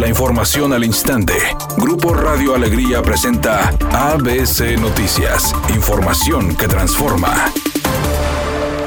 La información al instante. Grupo Radio Alegría presenta ABC Noticias. Información que transforma.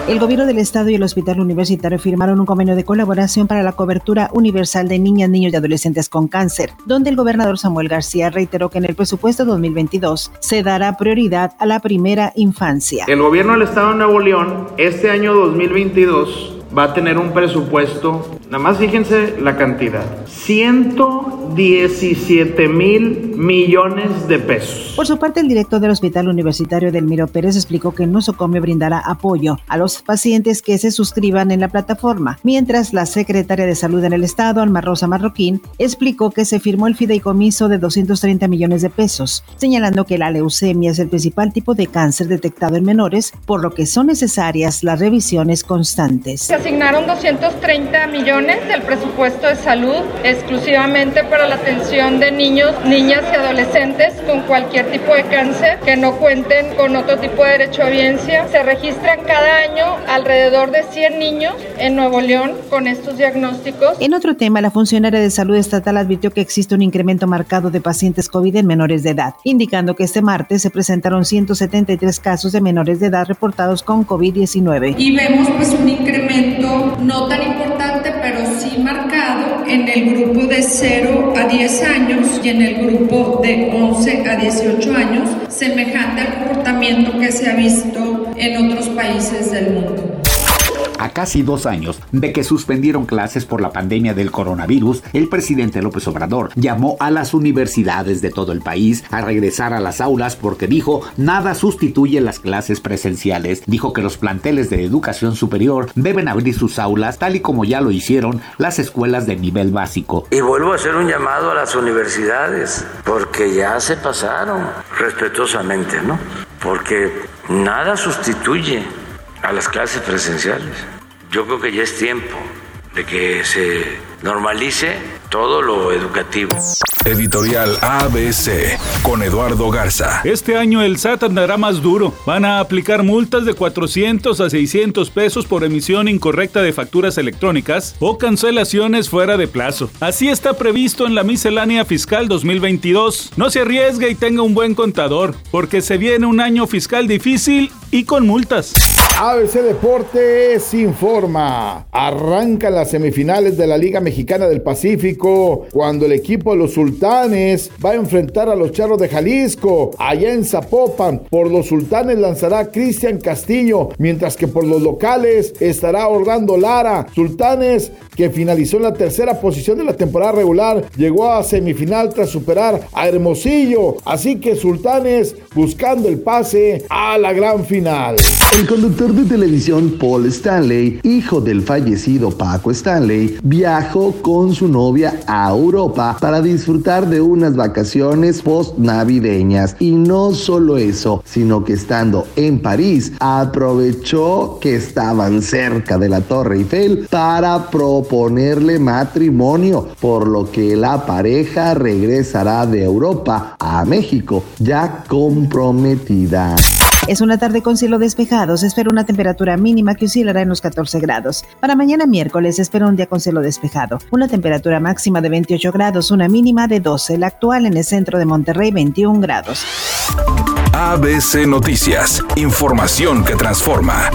El gobierno del estado y el hospital universitario firmaron un convenio de colaboración para la cobertura universal de niñas, niños y adolescentes con cáncer, donde el gobernador Samuel García reiteró que en el presupuesto 2022 se dará prioridad a la primera infancia. El gobierno del estado de Nuevo León este año 2022 va a tener un presupuesto, nada más fíjense la cantidad, 117 mil millones de pesos. Por su parte, el director del Hospital Universitario Delmiro Pérez explicó que el nosocomio brindará apoyo a los pacientes que se suscriban en la plataforma, mientras la secretaria de Salud en el Estado, Alma Rosa Marroquín, explicó que se firmó el fideicomiso de 230 millones de pesos, señalando que la leucemia es el principal tipo de cáncer detectado en menores, por lo que son necesarias las revisiones constantes asignaron 230 millones del presupuesto de salud exclusivamente para la atención de niños, niñas y adolescentes con cualquier tipo de cáncer que no cuenten con otro tipo de derecho a audiencia. Se registran cada año alrededor de 100 niños en Nuevo León con estos diagnósticos. En otro tema, la funcionaria de salud estatal advirtió que existe un incremento marcado de pacientes COVID en menores de edad, indicando que este martes se presentaron 173 casos de menores de edad reportados con COVID-19. Y vemos pues un incremento no tan importante, pero sí marcado en el grupo de 0 a 10 años y en el grupo de 11 a 18 años, semejante al comportamiento que se ha visto en otros países del mundo. A casi dos años de que suspendieron clases por la pandemia del coronavirus, el presidente López Obrador llamó a las universidades de todo el país a regresar a las aulas porque dijo nada sustituye las clases presenciales. Dijo que los planteles de educación superior deben abrir sus aulas tal y como ya lo hicieron las escuelas de nivel básico. Y vuelvo a hacer un llamado a las universidades porque ya se pasaron respetuosamente, ¿no? Porque nada sustituye a las clases presenciales. Yo creo que ya es tiempo de que se normalice todo lo educativo. Editorial ABC con Eduardo Garza. Este año el SAT andará más duro. Van a aplicar multas de 400 a 600 pesos por emisión incorrecta de facturas electrónicas o cancelaciones fuera de plazo. Así está previsto en la miscelánea fiscal 2022. No se arriesgue y tenga un buen contador, porque se viene un año fiscal difícil y con multas. ABC Deportes informa. Arrancan las semifinales de la Liga Mexicana del Pacífico cuando el equipo de los Sultanes va a enfrentar a los Charros de Jalisco allá en Zapopan. Por los Sultanes lanzará Cristian Castillo, mientras que por los locales estará Orlando Lara. Sultanes que finalizó en la tercera posición de la temporada regular, llegó a semifinal tras superar a Hermosillo. Así que Sultanes buscando el pase a la gran final. El conductor de televisión Paul Stanley, hijo del fallecido Paco Stanley, viajó con su novia a Europa para disfrutar de unas vacaciones post-navideñas. Y no solo eso, sino que estando en París, aprovechó que estaban cerca de la Torre Eiffel para proponerle matrimonio, por lo que la pareja regresará de Europa a México ya comprometida. Es una tarde con cielo despejado. Se espera una temperatura mínima que oscilará en los 14 grados. Para mañana miércoles se espera un día con cielo despejado. Una temperatura máxima de 28 grados, una mínima de 12. La actual en el centro de Monterrey, 21 grados. ABC Noticias. Información que transforma.